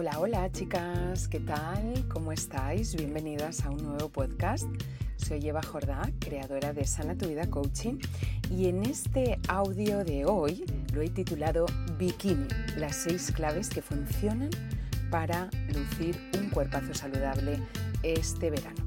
Hola, hola chicas, ¿qué tal? ¿Cómo estáis? Bienvenidas a un nuevo podcast. Soy Eva Jordá, creadora de Sana Tu Vida Coaching y en este audio de hoy lo he titulado Bikini, las seis claves que funcionan para lucir un cuerpazo saludable este verano.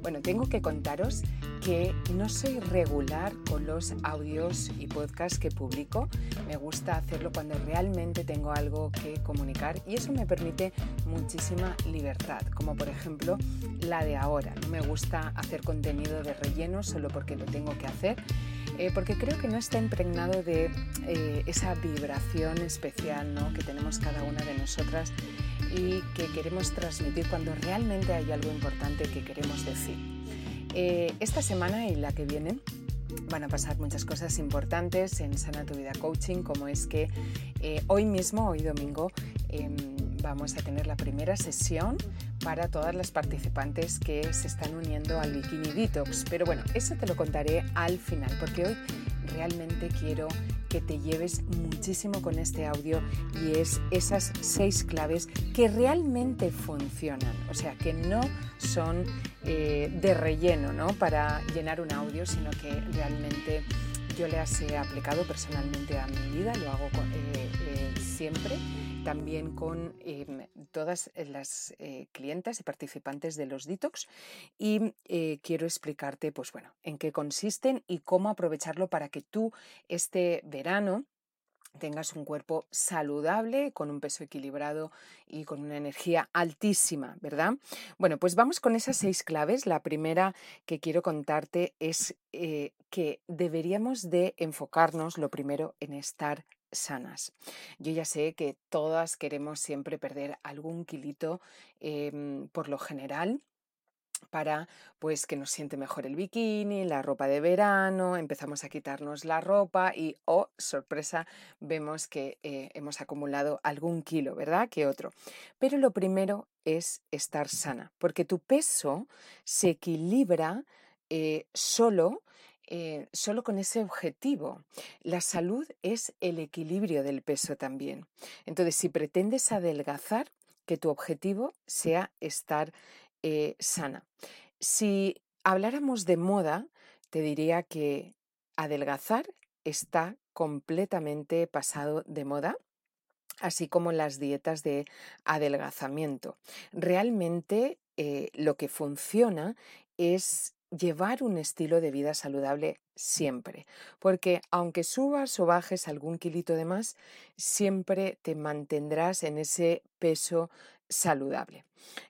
Bueno, tengo que contaros que no soy regular con los audios y podcasts que publico. Me gusta hacerlo cuando realmente tengo algo que comunicar y eso me permite muchísima libertad, como por ejemplo la de ahora. No me gusta hacer contenido de relleno solo porque lo tengo que hacer. Eh, porque creo que no está impregnado de eh, esa vibración especial ¿no? que tenemos cada una de nosotras y que queremos transmitir cuando realmente hay algo importante que queremos decir. Eh, esta semana y la que viene van a pasar muchas cosas importantes en Sana Tu Vida Coaching, como es que eh, hoy mismo, hoy domingo, em, vamos a tener la primera sesión para todas las participantes que se están uniendo al Bikini Detox. Pero bueno, eso te lo contaré al final, porque hoy realmente quiero que te lleves muchísimo con este audio y es esas seis claves que realmente funcionan, o sea, que no son eh, de relleno ¿no? para llenar un audio, sino que realmente yo las he aplicado personalmente a mi vida, lo hago eh, eh, siempre también con em, todas las eh, clientas y participantes de los detox y eh, quiero explicarte pues bueno en qué consisten y cómo aprovecharlo para que tú este verano tengas un cuerpo saludable, con un peso equilibrado y con una energía altísima, ¿verdad? Bueno, pues vamos con esas seis claves. La primera que quiero contarte es eh, que deberíamos de enfocarnos lo primero en estar sanas. Yo ya sé que todas queremos siempre perder algún kilito em, por lo general para pues que nos siente mejor el bikini, la ropa de verano, empezamos a quitarnos la ropa y, oh, sorpresa, vemos que eh, hemos acumulado algún kilo, ¿verdad? Que otro. Pero lo primero es estar sana, porque tu peso se equilibra eh, solo eh, solo con ese objetivo. La salud es el equilibrio del peso también. Entonces, si pretendes adelgazar, que tu objetivo sea estar eh, sana. Si habláramos de moda, te diría que adelgazar está completamente pasado de moda así como las dietas de adelgazamiento. Realmente eh, lo que funciona es llevar un estilo de vida saludable siempre, porque aunque subas o bajes algún kilito de más, siempre te mantendrás en ese peso saludable.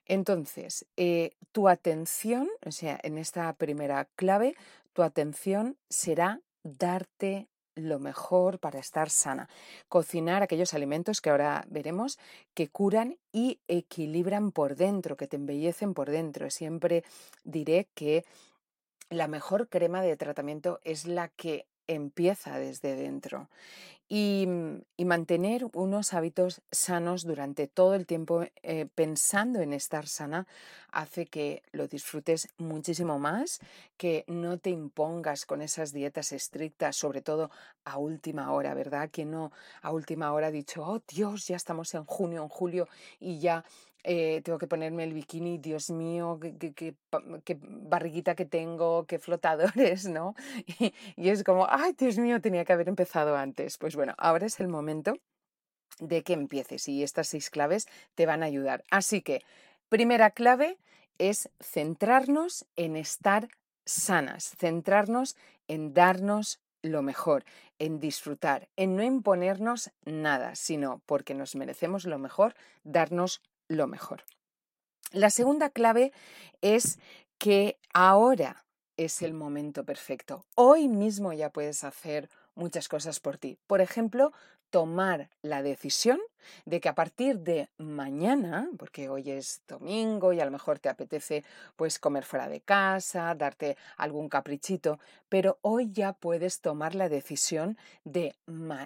Entonces, eh, tu atención, o sea, en esta primera clave, tu atención será darte lo mejor para estar sana. Cocinar aquellos alimentos que ahora veremos que curan y equilibran por dentro, que te embellecen por dentro. Siempre diré que la mejor crema de tratamiento es la que empieza desde dentro y, mm, mantener unos hábitos sanos durante todo el tiempo eh, pensando en estar sana hace que lo disfrutes muchísimo más, que no te impongas con esas dietas estrictas, sobre todo a última hora, ¿verdad? Que no a última hora dicho, oh Dios, ya estamos en junio, en julio y ya eh, tengo que ponerme el bikini, Dios mío, qué, barriguita que tengo, qué flotadores, ¿no? Y, y, es como, ay, Dios mío, tenía que haber empezado antes. Pues bueno, ahora es el momento de que empieces y estas seis claves te van a ayudar. Así que, primera clave es centrarnos en estar sanas, centrarnos en darnos lo mejor, en disfrutar, en no imponernos nada, sino porque nos merecemos lo mejor, darnos lo mejor. La segunda clave es que ahora es el momento perfecto. Hoy mismo ya puedes hacer muchas cosas por ti. Por ejemplo, tomar la decisión de que a partir de mañana, porque hoy es domingo y a lo mejor te apetece pues comer fuera de casa, darte algún caprichito, pero hoy ya puedes tomar la decisión de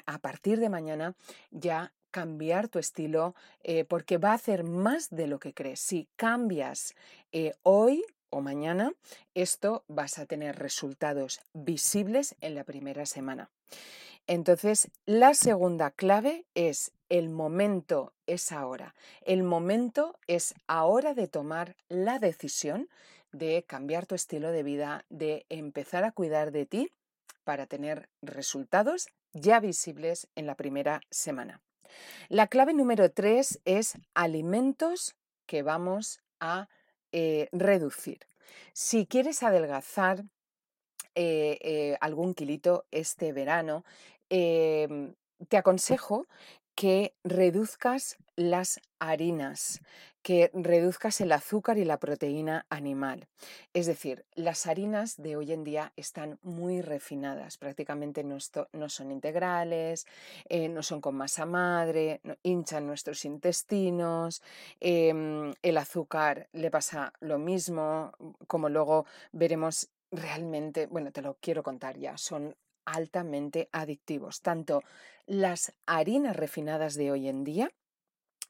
a partir de mañana ya cambiar tu estilo eh, porque va a hacer más de lo que crees. Si cambias eh, hoy o mañana, esto vas a tener resultados visibles en la primera semana. Entonces, la segunda clave es el momento es ahora. El momento es ahora de tomar la decisión de cambiar tu estilo de vida, de empezar a cuidar de ti para tener resultados ya visibles en la primera semana. La clave número tres es alimentos que vamos a eh, reducir. Si quieres adelgazar eh, eh, algún kilito este verano, em, te aconsejo que reduzcas las harinas, que reduzcas el azúcar y la proteína animal. Es decir, las harinas de hoy en día están muy refinadas, prácticamente no, son integrales, eh, no son con masa madre, hinchan nuestros intestinos, em, el azúcar le pasa lo mismo, como luego veremos realmente, bueno, te lo quiero contar ya, son altamente adictivos, tanto las harinas refinadas de hoy en día,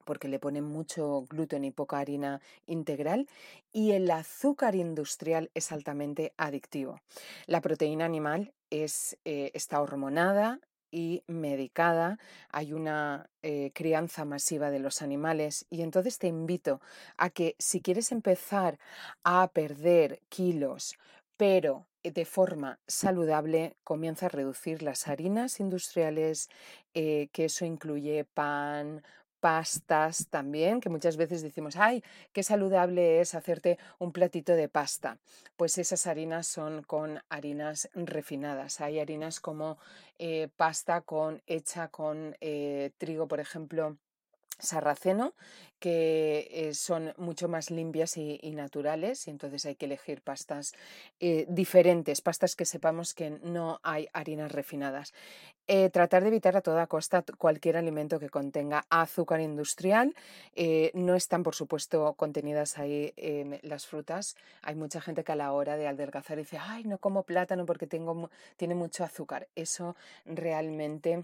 porque le ponen mucho gluten y poca harina integral, y el azúcar industrial es altamente adictivo. La proteína animal es, eh, está hormonada, y medicada, hay una eh, crianza masiva de los animales y entonces te invito a que si quieres empezar a perder kilos, pero eh, de forma saludable comienza a reducir las harinas industriales, que eso incluye pan, pastas también, que muchas veces decimos, ay, qué saludable es hacerte un platito de pasta. Pues esas harinas son con harinas refinadas. Hay harinas como eh, pasta con, hecha con trigo, por ejemplo, sarraceno, que eh, son mucho más limpias y, naturales, y entonces hay que elegir pastas eh, diferentes, pastas que sepamos que no hay harinas refinadas. Eh, tratar de evitar a toda costa cualquier alimento que contenga azúcar industrial. no están, por supuesto, contenidas ahí las frutas. Hay mucha gente que a la hora de adelgazar dice, ay, no como plátano porque tengo, tiene mucho azúcar. Eso realmente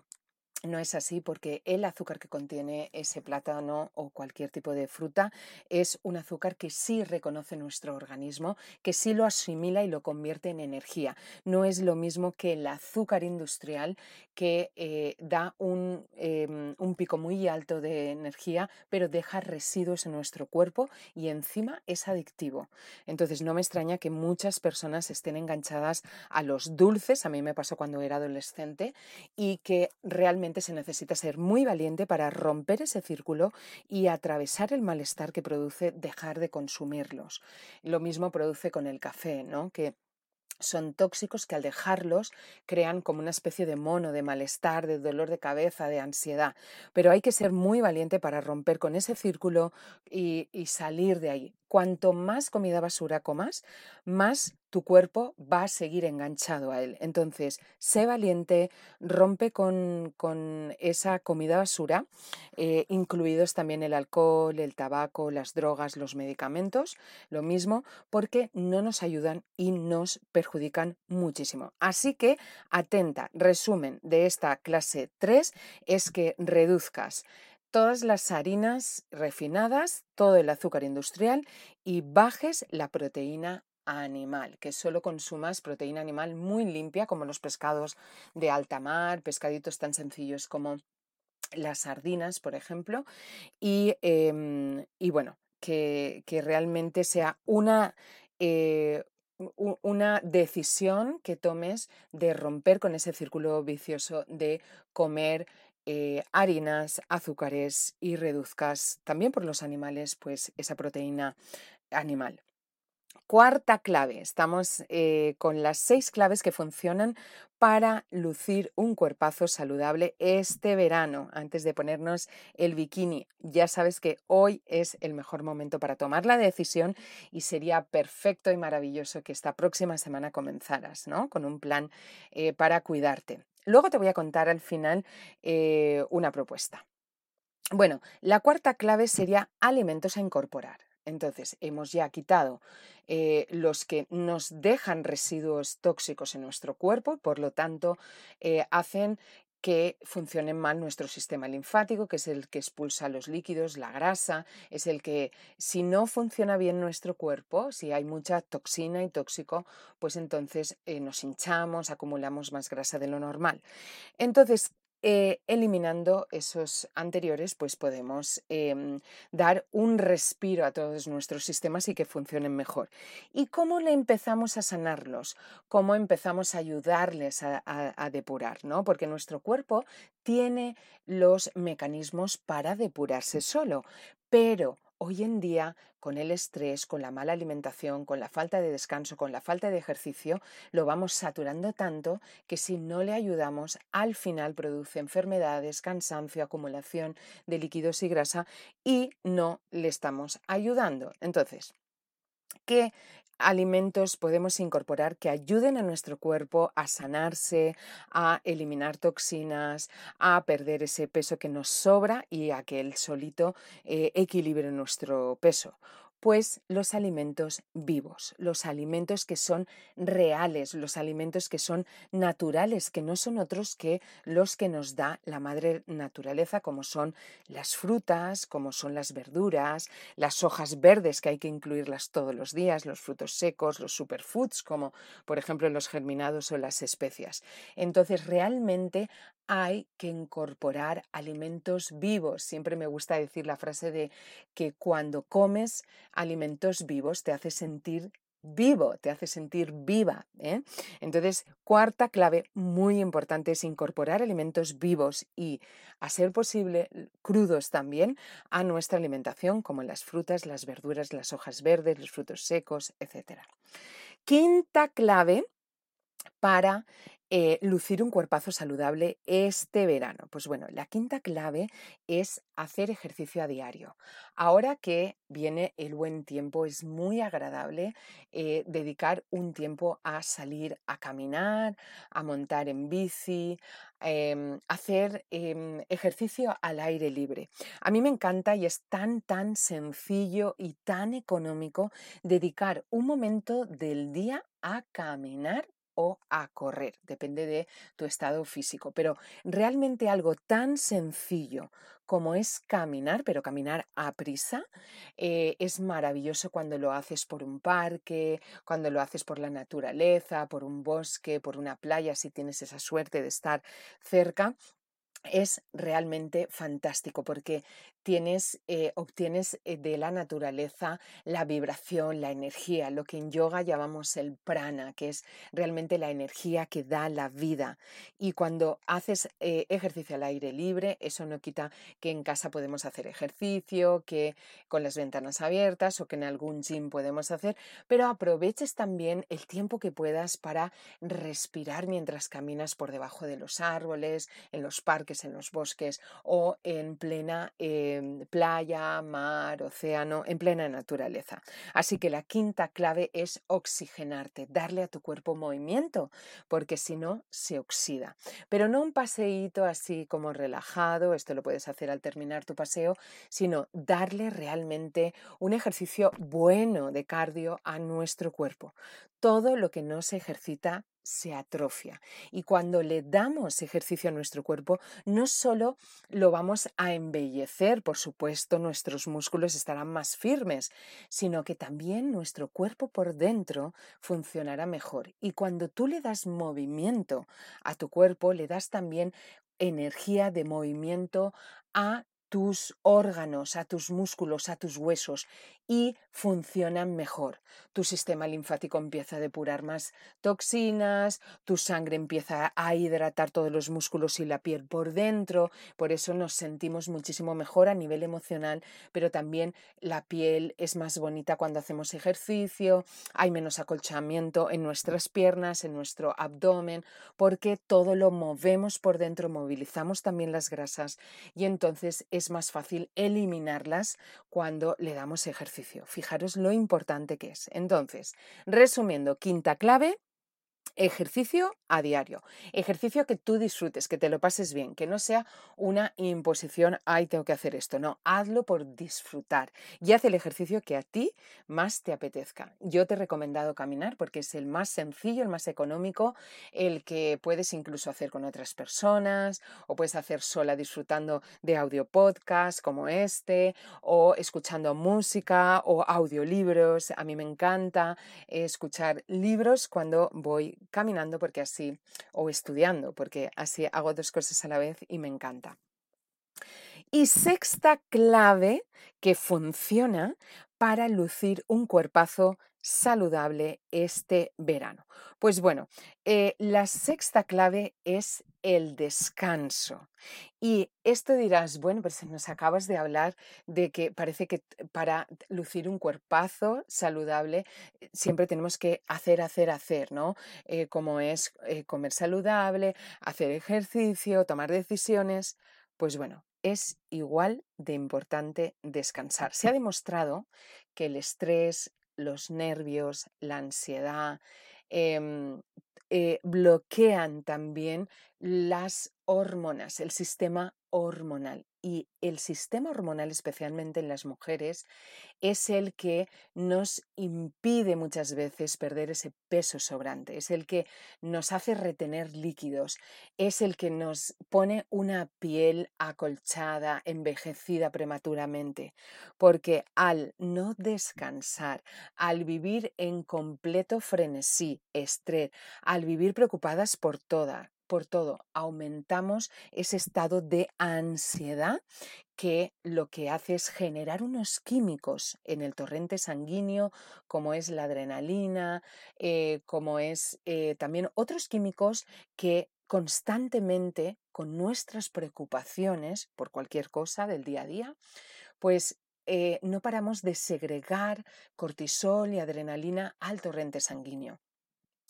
no es así porque el azúcar que contiene ese plátano o cualquier tipo de fruta es un azúcar que sí reconoce nuestro organismo, que sí lo asimila y lo convierte en energía. No es lo mismo que el azúcar industrial que eh, da un, em, un pico muy alto de energía, pero deja residuos en nuestro cuerpo y encima es adictivo. Entonces no me extraña que muchas personas estén enganchadas a los dulces, a mí me pasó cuando era adolescente, y que realmente se necesita ser muy valiente para romper ese círculo y atravesar el malestar que produce dejar de consumirlos. Lo mismo produce con el café, ¿no? Que son tóxicos que al dejarlos crean como una especie de mono, de malestar, de dolor de cabeza, de ansiedad. Pero hay que ser muy valiente para romper con ese círculo y, y salir de ahí cuanto más comida basura comas, más tu cuerpo va a seguir enganchado a él. Entonces, sé valiente, rompe con, esa comida basura, eh, incluidos también el alcohol, el tabaco, las drogas, los medicamentos, lo mismo, porque no nos ayudan y nos perjudican muchísimo. Así que, atenta, resumen de esta clase 3 es que reduzcas todas las harinas refinadas, todo el azúcar industrial y bajes la proteína animal, que solo consumas proteína animal muy limpia como los pescados de alta mar, pescaditos tan sencillos como las sardinas, por ejemplo, y, em, bueno, que, realmente sea una... Eh, una decisión que tomes de romper con ese círculo vicioso de comer eh, harinas, azúcares y reduzcas también por los animales pues esa proteína animal. Cuarta clave, estamos eh, con las seis claves que funcionan para lucir un cuerpazo saludable este verano, antes de ponernos el bikini. Ya sabes que hoy es el mejor momento para tomar la decisión y sería perfecto y maravilloso que esta próxima semana comenzaras, ¿no? Con un plan eh, para cuidarte. Luego te voy a contar al final eh, una propuesta. Bueno, la cuarta clave sería alimentos a incorporar. Entonces, hemos ya quitado eh, los que nos dejan residuos tóxicos en nuestro cuerpo, por lo tanto, eh, hacen que funcione mal nuestro sistema linfático, que es el que expulsa los líquidos, la grasa, es el que si no funciona bien nuestro cuerpo, si hay mucha toxina y tóxico, pues entonces eh, nos hinchamos, acumulamos más grasa de lo normal. Entonces, eh, eliminando esos anteriores, pues podemos em, dar un respiro a todos nuestros sistemas y que funcionen mejor. ¿Y cómo le empezamos a sanarlos? ¿Cómo empezamos a ayudarles a, a depurar? ¿no? Porque nuestro cuerpo tiene los mecanismos para depurarse solo, pero hoy en día, con el estrés, con la mala alimentación, con la falta de descanso, con la falta de ejercicio, lo vamos saturando tanto que si no le ayudamos, al final produce enfermedades, cansancio, acumulación de líquidos y grasa y no le estamos ayudando. Entonces, ¿qué alimentos podemos incorporar que ayuden a nuestro cuerpo a sanarse, a eliminar toxinas, a perder ese peso que nos sobra y a que el solito eh, equilibre nuestro peso pues los alimentos vivos, los alimentos que son reales, los alimentos que son naturales, que no son otros que los que nos da la madre naturaleza, como son las frutas, como son las verduras, las hojas verdes que hay que incluirlas todos los días, los frutos secos, los superfoods, como por ejemplo los germinados o las especias. Entonces, realmente hay que incorporar alimentos vivos. Siempre me gusta decir la frase de que cuando comes alimentos vivos te hace sentir vivo, te hace sentir viva. ¿eh? Entonces, cuarta clave muy importante es incorporar alimentos vivos y, a ser posible, crudos también a nuestra alimentación, como las frutas, las verduras, las hojas verdes, los frutos secos, etc. Quinta clave para eh, lucir un cuerpazo saludable este verano? Pues bueno, la quinta clave es hacer ejercicio a diario. Ahora que viene el buen tiempo, es muy agradable eh, dedicar un tiempo a salir a caminar, a montar en bici, em, hacer em, ejercicio al aire libre. A mí me encanta y es tan, tan sencillo y tan económico dedicar un momento del día a caminar o a correr, depende de tu estado físico. Pero realmente algo tan sencillo como es caminar, pero caminar a prisa, eh, es maravilloso cuando lo haces por un parque, cuando lo haces por la naturaleza, por un bosque, por una playa, si tienes esa suerte de estar cerca es realmente fantástico porque tienes, eh, obtienes eh, de la naturaleza la vibración, la energía, lo que en yoga llamamos el prana, que es realmente la energía que da la vida. Y cuando haces eh, ejercicio al aire libre, eso no quita que en casa podemos hacer ejercicio, que con las ventanas abiertas o que en algún gym podemos hacer, pero aproveches también el tiempo que puedas para respirar mientras caminas por debajo de los árboles, en los parques, en los bosques o en plena Em, playa, mar, océano, en plena naturaleza. Así que la quinta clave es oxigenarte, darle a tu cuerpo movimiento, porque si no, se oxida. Pero no un paseíto así como relajado, esto lo puedes hacer al terminar tu paseo, sino darle realmente un ejercicio bueno de cardio a nuestro cuerpo. Todo lo que no se ejercita se atrofia. Y cuando le damos ejercicio a nuestro cuerpo, no solo lo vamos a embellecer, por supuesto, nuestros músculos estarán más firmes, sino que también nuestro cuerpo por dentro funcionará mejor. Y cuando tú le das movimiento a tu cuerpo, le das también energía de movimiento a tus órganos, a tus músculos, a tus huesos y funcionan mejor. Tu sistema linfático empieza a depurar más toxinas, tu sangre empieza a hidratar todos los músculos y la piel por dentro, por eso nos sentimos muchísimo mejor a nivel emocional, pero también la piel es más bonita cuando hacemos ejercicio, hay menos acolchamiento en nuestras piernas, en nuestro abdomen, porque todo lo movemos por dentro, movilizamos también las grasas y entonces es más fácil eliminarlas cuando le damos ejercicio. Fijaros lo importante que es. Entonces, resumiendo, quinta clave, ejercicio a diario. Ejercicio que tú disfrutes, que te lo pases bien, que no sea una imposición, ay, tengo que hacer esto. No, hazlo por disfrutar y haz el ejercicio que a ti más te apetezca. Yo te he recomendado caminar porque es el más sencillo, el más económico, el que puedes incluso hacer con otras personas o puedes hacer sola disfrutando de audio podcast como este o escuchando música o audiolibros. A mí me encanta escuchar libros cuando voy caminando porque así, o estudiando, porque así hago dos cosas a la vez y me encanta. Y sexta clave que funciona para lucir un cuerpazo saludable este verano. Pues bueno, eh, la sexta clave es el descanso. Y esto dirás, bueno, pero si nos acabas de hablar de que parece que para lucir un cuerpazo saludable eh, siempre tenemos que hacer, hacer, hacer, ¿no? Eh, como es comer saludable, hacer ejercicio, tomar decisiones. Pues bueno, es igual de importante descansar. Se ha demostrado que el estrés, los nervios, la ansiedad, em, eh, bloquean también las hormonas, el sistema hormonal. Y el sistema hormonal, especialmente en las mujeres, es el que nos impide muchas veces perder ese peso sobrante, es el que nos hace retener líquidos, es el que nos pone una piel acolchada, envejecida prematuramente, porque al no descansar, al vivir en completo frenesí, estrés, al vivir preocupadas por toda, por todo, aumentamos ese estado de ansiedad que lo que hace es generar unos químicos en el torrente sanguíneo, como es la adrenalina, eh, como es eh, también otros químicos que constantemente con nuestras preocupaciones por cualquier cosa del día a día, pues eh, no paramos de segregar cortisol y adrenalina al torrente sanguíneo.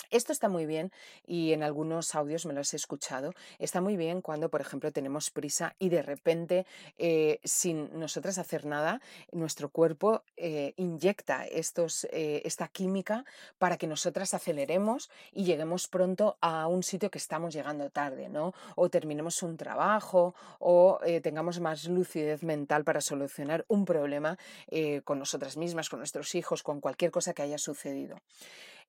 Esto está muy bien y en algunos audios me lo has escuchado. Está muy bien cuando, por ejemplo, tenemos prisa y de repente, eh, sin nosotras hacer nada, nuestro cuerpo eh, inyecta estos, eh, esta química para que nosotras aceleremos y lleguemos pronto a un sitio que estamos llegando tarde, ¿no? O terminemos un trabajo o tengamos más lucidez mental para solucionar un problema con nosotras mismas, con nuestros hijos, con cualquier cosa que haya sucedido.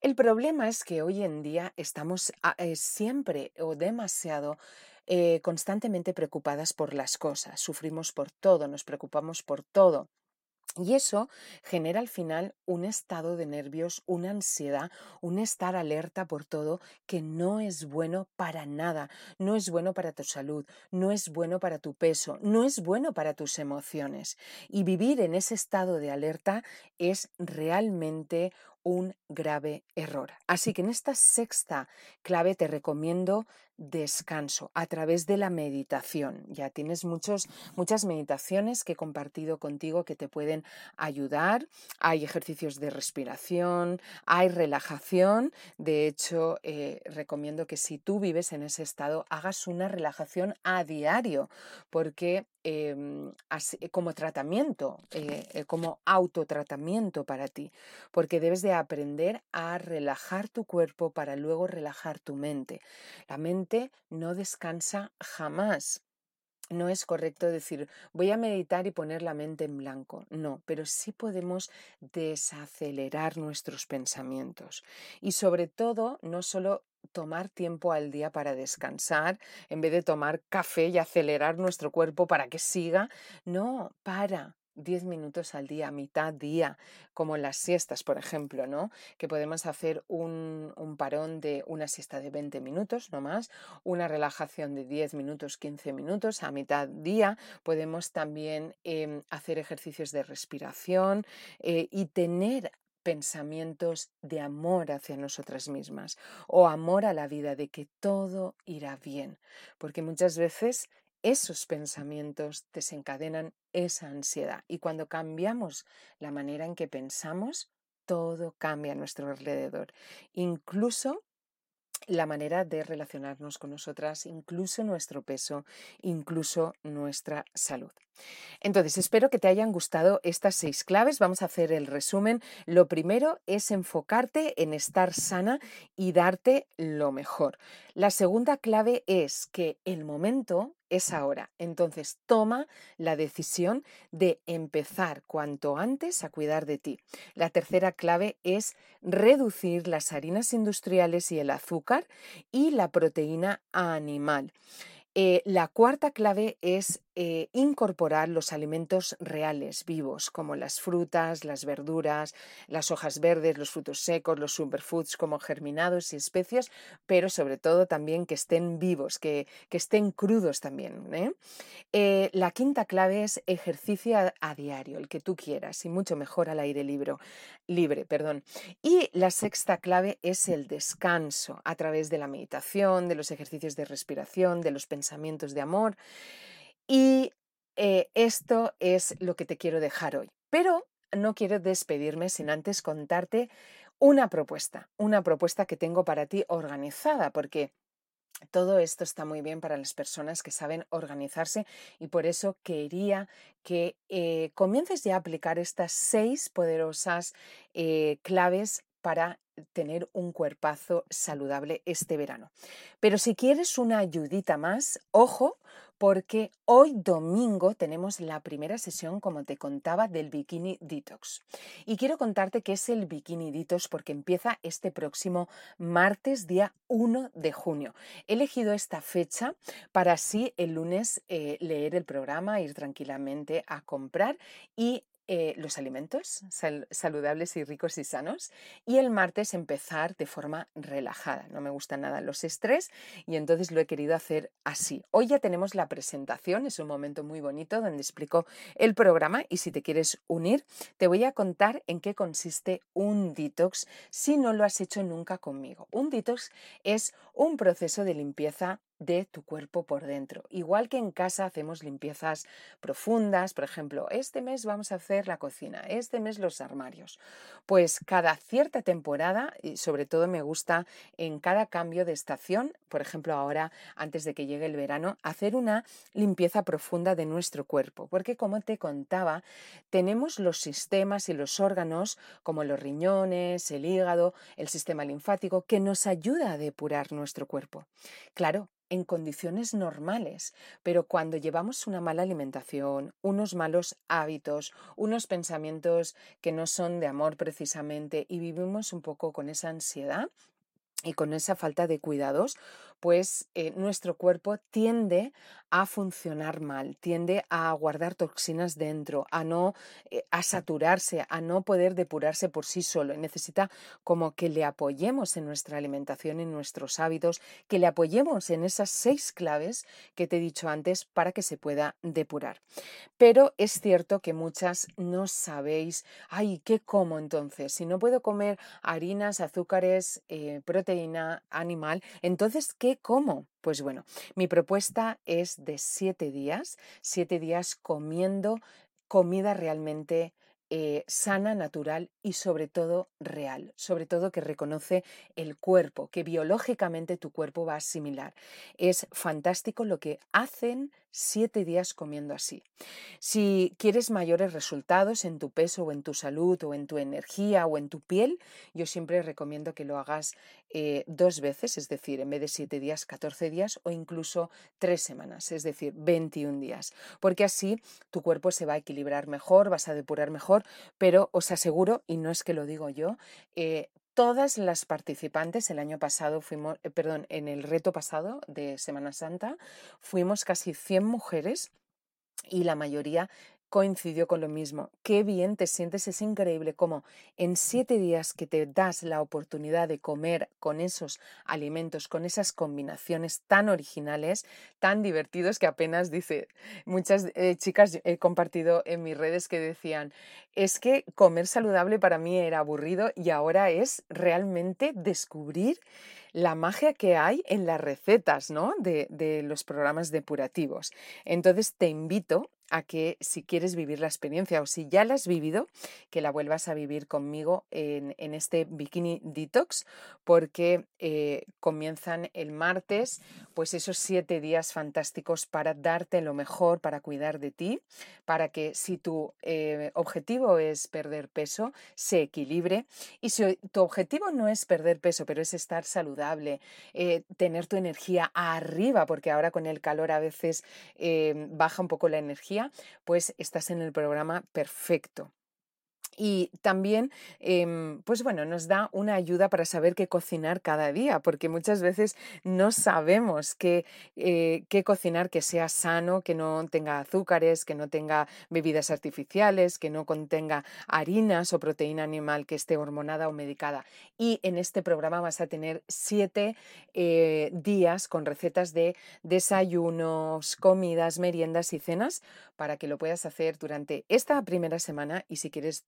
El problema es que hoy en día estamos ah, eh, siempre o demasiado eh, constantemente preocupadas por las cosas, sufrimos por todo, nos preocupamos por todo. Y eso genera al final un estado de nervios, una ansiedad, un estar alerta por todo que no es bueno para nada, no es bueno para tu salud, no es bueno para tu peso, no es bueno para tus emociones. Y vivir en ese estado de alerta es realmente un grave error. Así que en esta sexta clave te recomiendo descanso a través de la meditación. Ya tienes muchos, muchas meditaciones que he compartido contigo que te pueden ayudar. Hay ejercicios de respiración, hay relajación. De hecho, eh, recomiendo que si tú vives en ese estado, hagas una relajación a diario, porque em, como tratamiento, eh, como autotratamiento para ti, porque debes de aprender a relajar tu cuerpo para luego relajar tu mente. La mente no descansa jamás. No es correcto decir voy a meditar y poner la mente en blanco. No, pero sí podemos desacelerar nuestros pensamientos. Y sobre todo, no solo tomar tiempo al día para descansar, en vez de tomar café y acelerar nuestro cuerpo para que siga. No, para, 10 minutos al día, mitad día, como las siestas, por ejemplo, ¿no? Que podemos hacer un, parón de una siesta de 20 minutos, no más, una relajación de 10 minutos, 15 minutos a mitad día. Podemos también em, hacer ejercicios de respiración eh, y tener pensamientos de amor hacia nosotras mismas o amor a la vida, de que todo irá bien, porque muchas veces esos pensamientos desencadenan esa ansiedad. Y cuando cambiamos la manera en que pensamos, todo cambia a nuestro alrededor. Incluso la manera de relacionarnos con nosotras, incluso nuestro peso, incluso nuestra salud. Entonces, espero que te hayan gustado estas seis claves. Vamos a hacer el resumen. Lo primero es enfocarte en estar sana y darte lo mejor. La segunda clave es que el momento es ahora. Entonces, toma la decisión de empezar cuanto antes a cuidar de ti. La tercera clave es reducir las harinas industriales y el azúcar y la proteína animal. Eh, la cuarta clave es eh, incorporar los alimentos reales, vivos, como las frutas, las verduras, las hojas verdes, los frutos secos, los superfoods como germinados y especias, pero sobre todo también que estén vivos, que, estén crudos también. ¿eh? Eh, la quinta clave es ejercicio a, diario, el que tú quieras, y mucho mejor al aire libre, libre. Perdón. Y la sexta clave es el descanso a través de la meditación, de los ejercicios de respiración, de los pensamientos de amor. Y eh, esto es lo que te quiero dejar hoy. Pero no quiero despedirme sin antes contarte una propuesta, una propuesta que tengo para ti organizada, porque todo esto está muy bien para las personas que saben organizarse y por eso quería que eh, comiences ya a aplicar estas seis poderosas eh, claves para tener un cuerpazo saludable este verano. Pero si quieres una ayudita más, ojo, porque hoy domingo tenemos la primera sesión, como te contaba, del Bikini Detox. Y quiero contarte qué es el Bikini Detox porque empieza este próximo martes, día 1 de junio. He elegido esta fecha para así el lunes eh, leer el programa, ir tranquilamente a comprar y eh, los alimentos saludables y ricos y sanos y el martes empezar de forma relajada. No me gustan nada los estrés y entonces lo he querido hacer así. Hoy ya tenemos la presentación, es un momento muy bonito donde explico el programa y si te quieres unir te voy a contar en qué consiste un detox si no lo has hecho nunca conmigo. Un detox es un proceso de limpieza de tu cuerpo por dentro. Igual que en casa hacemos limpiezas profundas, por ejemplo, este mes vamos a hacer la cocina, este mes los armarios. Pues cada cierta temporada, y sobre todo me gusta en cada cambio de estación, por ejemplo ahora antes de que llegue el verano, hacer una limpieza profunda de nuestro cuerpo, porque como te contaba, tenemos los sistemas y los órganos como los riñones, el hígado, el sistema linfático, que nos ayuda a depurar nuestro cuerpo. Claro, en condiciones normales, pero cuando llevamos una mala alimentación, unos malos hábitos, unos pensamientos que no son de amor precisamente y vivimos un poco con esa ansiedad, y con esa falta de cuidados, pues eh, nuestro cuerpo tiende a funcionar mal, tiende a guardar toxinas dentro, a no eh, a saturarse, a no poder depurarse por sí solo. Necesita como que le apoyemos en nuestra alimentación, en nuestros hábitos, que le apoyemos en esas seis claves que te he dicho antes para que se pueda depurar. Pero es cierto que muchas no sabéis, ay, ¿qué como entonces? Si no puedo comer harinas, azúcares, eh, proteína animal, entonces, ¿qué como? Pues bueno, mi propuesta es de siete días, siete días comiendo comida realmente eh, sana, natural y sobre todo real, sobre todo que reconoce el cuerpo, que biológicamente tu cuerpo va a asimilar. Es fantástico lo que hacen siete días comiendo así. Si quieres mayores resultados en tu peso o en tu salud o en tu energía o en tu piel, yo siempre recomiendo que lo hagas eh, dos veces, es decir, en vez de siete días, 14 días o incluso tres semanas, es decir, 21 días, porque así tu cuerpo se va a equilibrar mejor, vas a depurar mejor, pero os aseguro, y no es que lo digo yo, eh, todas las participantes el año pasado fuimos, eh, perdón, en el reto pasado de Semana Santa, fuimos casi 100 mujeres y la mayoría coincidió con lo mismo. Qué bien te sientes, es increíble como en siete días que te das la oportunidad de comer con esos alimentos, con esas combinaciones tan originales, tan divertidos que apenas dice, muchas eh, chicas he compartido en mis redes que decían, es que comer saludable para mí era aburrido y ahora es realmente descubrir la magia que hay en las recetas ¿no? de, de los programas depurativos. Entonces te invito a que si quieres vivir la experiencia o si ya la has vivido, que la vuelvas a vivir conmigo en, este Bikini Detox, porque eh, comienzan el martes, pues esos siete días fantásticos para darte lo mejor, para cuidar de ti, para que si tu eh, objetivo es perder peso, se equilibre. Y si tu objetivo no es perder peso, pero es estar saludable, eh, tener tu energía arriba, porque ahora con el calor a veces baja un poco la energía, pues estás en el programa perfecto. Y también, em, pues bueno, nos da una ayuda para saber qué cocinar cada día, porque muchas veces no sabemos qué, eh, qué, cocinar que sea sano, que no tenga azúcares, que no tenga bebidas artificiales, que no contenga harinas o proteína animal que esté hormonada o medicada. Y en este programa vas a tener siete eh, días con recetas de desayunos, comidas, meriendas y cenas para que lo puedas hacer durante esta primera semana y si quieres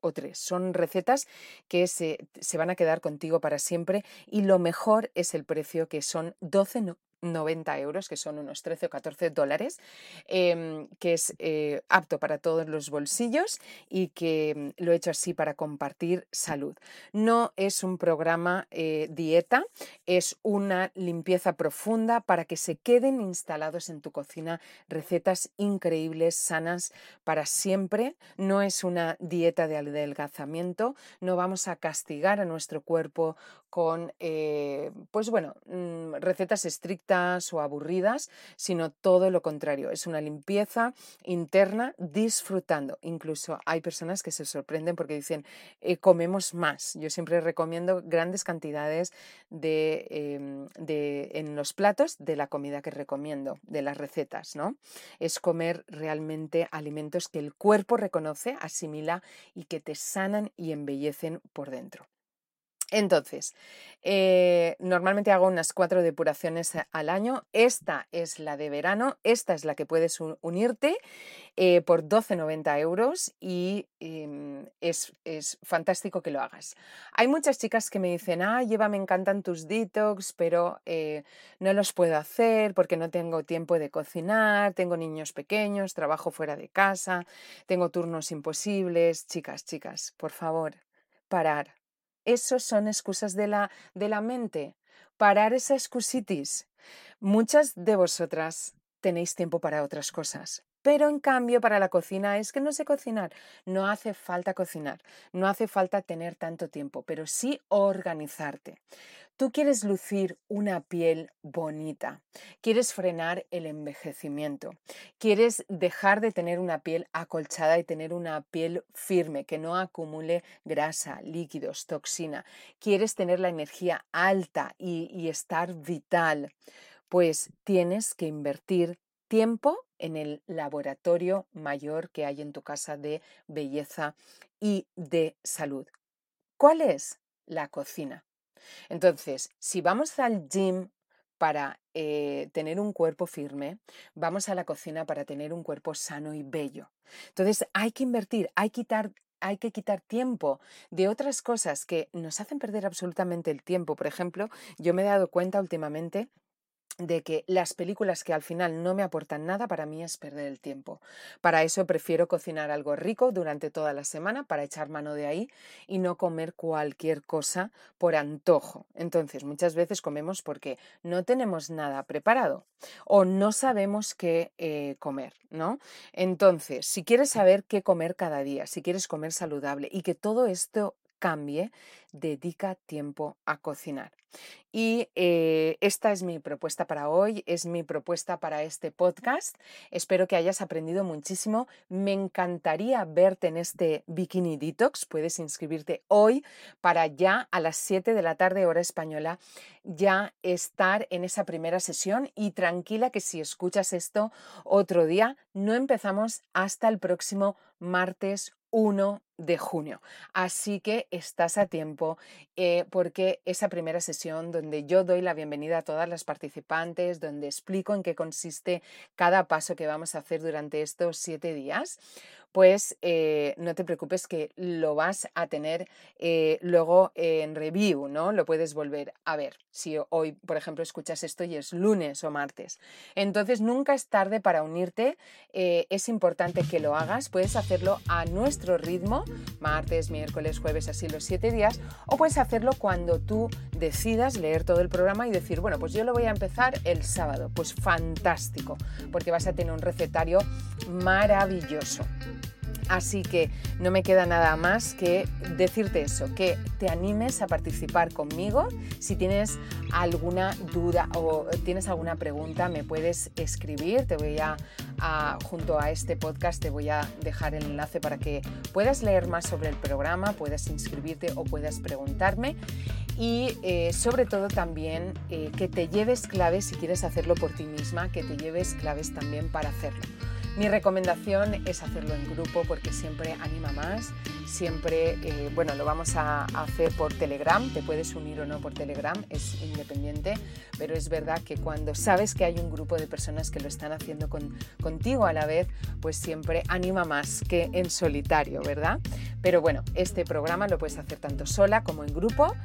o tres. Son recetas que se, se van a quedar contigo para siempre y lo mejor es el precio que son 12, 90 euros, que son unos 13 o 14 dólares, em, que es eh, apto para todos los bolsillos y que mm, lo he hecho así para compartir salud. No es un programa eh, dieta, es una limpieza profunda para que se queden instalados en tu cocina recetas increíbles, sanas para siempre. No es una dieta de adelgazamiento, no vamos a castigar a nuestro cuerpo con, eh, pues bueno, mm, recetas estrictas o aburridas, sino todo lo contrario. Es una limpieza interna disfrutando. Incluso hay personas que se sorprenden porque dicen, eh, comemos más. Yo siempre recomiendo grandes cantidades de, em, de, en los platos de la comida que recomiendo, de las recetas, ¿no? Es comer realmente alimentos que el cuerpo reconoce, asimila y que te sanan y embellecen por dentro. Entonces, eh, normalmente hago unas cuatro depuraciones al año. Esta es la de verano, esta es la que puedes unirte eh, por 12,90 euros y em, es, fantástico que lo hagas. Hay muchas chicas que me dicen, ah, lleva, me encantan tus detox, pero eh, no los puedo hacer porque no tengo tiempo de cocinar, tengo niños pequeños, trabajo fuera de casa, tengo turnos imposibles. Chicas, chicas, por favor, parar esos son excusas de la, de la mente. Parar esa excusitis. Muchas de vosotras tenéis tiempo para otras cosas. Pero en cambio para la cocina es que no sé cocinar. No hace falta cocinar, no hace falta tener tanto tiempo, pero sí organizarte. Tú quieres lucir una piel bonita, quieres frenar el envejecimiento, quieres dejar de tener una piel acolchada y tener una piel firme, que no acumule grasa, líquidos, toxina, quieres tener la energía alta y, y estar vital, pues tienes que invertir tiempo en el laboratorio mayor que hay en tu casa de belleza y de salud. ¿Cuál es? La cocina. Entonces, si vamos al gym para eh, tener un cuerpo firme, vamos a la cocina para tener un cuerpo sano y bello. Entonces, hay que invertir, hay quitar hay que quitar tiempo de otras cosas que nos hacen perder absolutamente el tiempo. Por ejemplo, yo me he dado cuenta últimamente de que las películas que al final no me aportan nada para mí es perder el tiempo. Para eso prefiero cocinar algo rico durante toda la semana para echar mano de ahí y no comer cualquier cosa por antojo. Entonces muchas veces comemos porque no tenemos nada preparado o no sabemos qué eh, comer, ¿no? Entonces, si quieres saber qué comer cada día, si quieres comer saludable y que todo esto cambie, dedica tiempo a cocinar. Y eh, esta es mi propuesta para hoy, es mi propuesta para este podcast. Espero que hayas aprendido muchísimo. Me encantaría verte en este Bikini Detox. Puedes inscribirte hoy para ya a las 7 de la tarde hora española ya estar en esa primera sesión y tranquila que si escuchas esto otro día, no empezamos hasta el próximo martes 1 de junio. Así que estás a tiempo eh, porque esa primera sesión donde yo doy la bienvenida a todas las participantes, donde explico en qué consiste cada paso que vamos a hacer durante estos siete días, pues eh, no te preocupes que lo vas a tener eh, luego en review, ¿no? Lo puedes volver a ver si hoy, por ejemplo, escuchas esto y es lunes o martes. Entonces, nunca es tarde para unirte, es importante que lo hagas, puedes hacerlo a nuestro ritmo, martes, miércoles, jueves, así los siete días, o puedes hacerlo cuando tú decidas leer todo el programa y decir, bueno, pues yo lo voy a empezar el sábado, pues fantástico, porque vas a tener un recetario maravilloso. Así que no me queda nada más que decirte eso, que te animes a participar conmigo. Si tienes alguna duda o tienes alguna pregunta, me puedes escribir. Te voy a, junto a este podcast, te voy a dejar el enlace para que puedas leer más sobre el programa, puedas inscribirte o puedas preguntarme. Y eh, sobre todo también eh, que te lleves claves si quieres hacerlo por ti misma, que te lleves claves también para hacerlo. Mi recomendación es hacerlo en grupo porque siempre anima más, siempre, eh, bueno, lo vamos a, hacer por Telegram, te puedes unir o no por Telegram, es independiente, pero es verdad que cuando sabes que hay un grupo de personas que lo están haciendo contigo a la vez, pues siempre anima más que en solitario, ¿verdad? Pero bueno, este programa lo puedes hacer tanto sola como en grupo.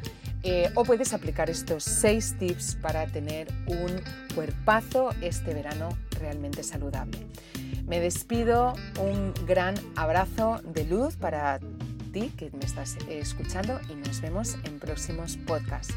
Eh, o puedes aplicar estos seis tips para tener un cuerpazo este verano realmente saludable. Me despido, un gran abrazo de luz para ti que me estás escuchando y nos vemos en próximos podcasts.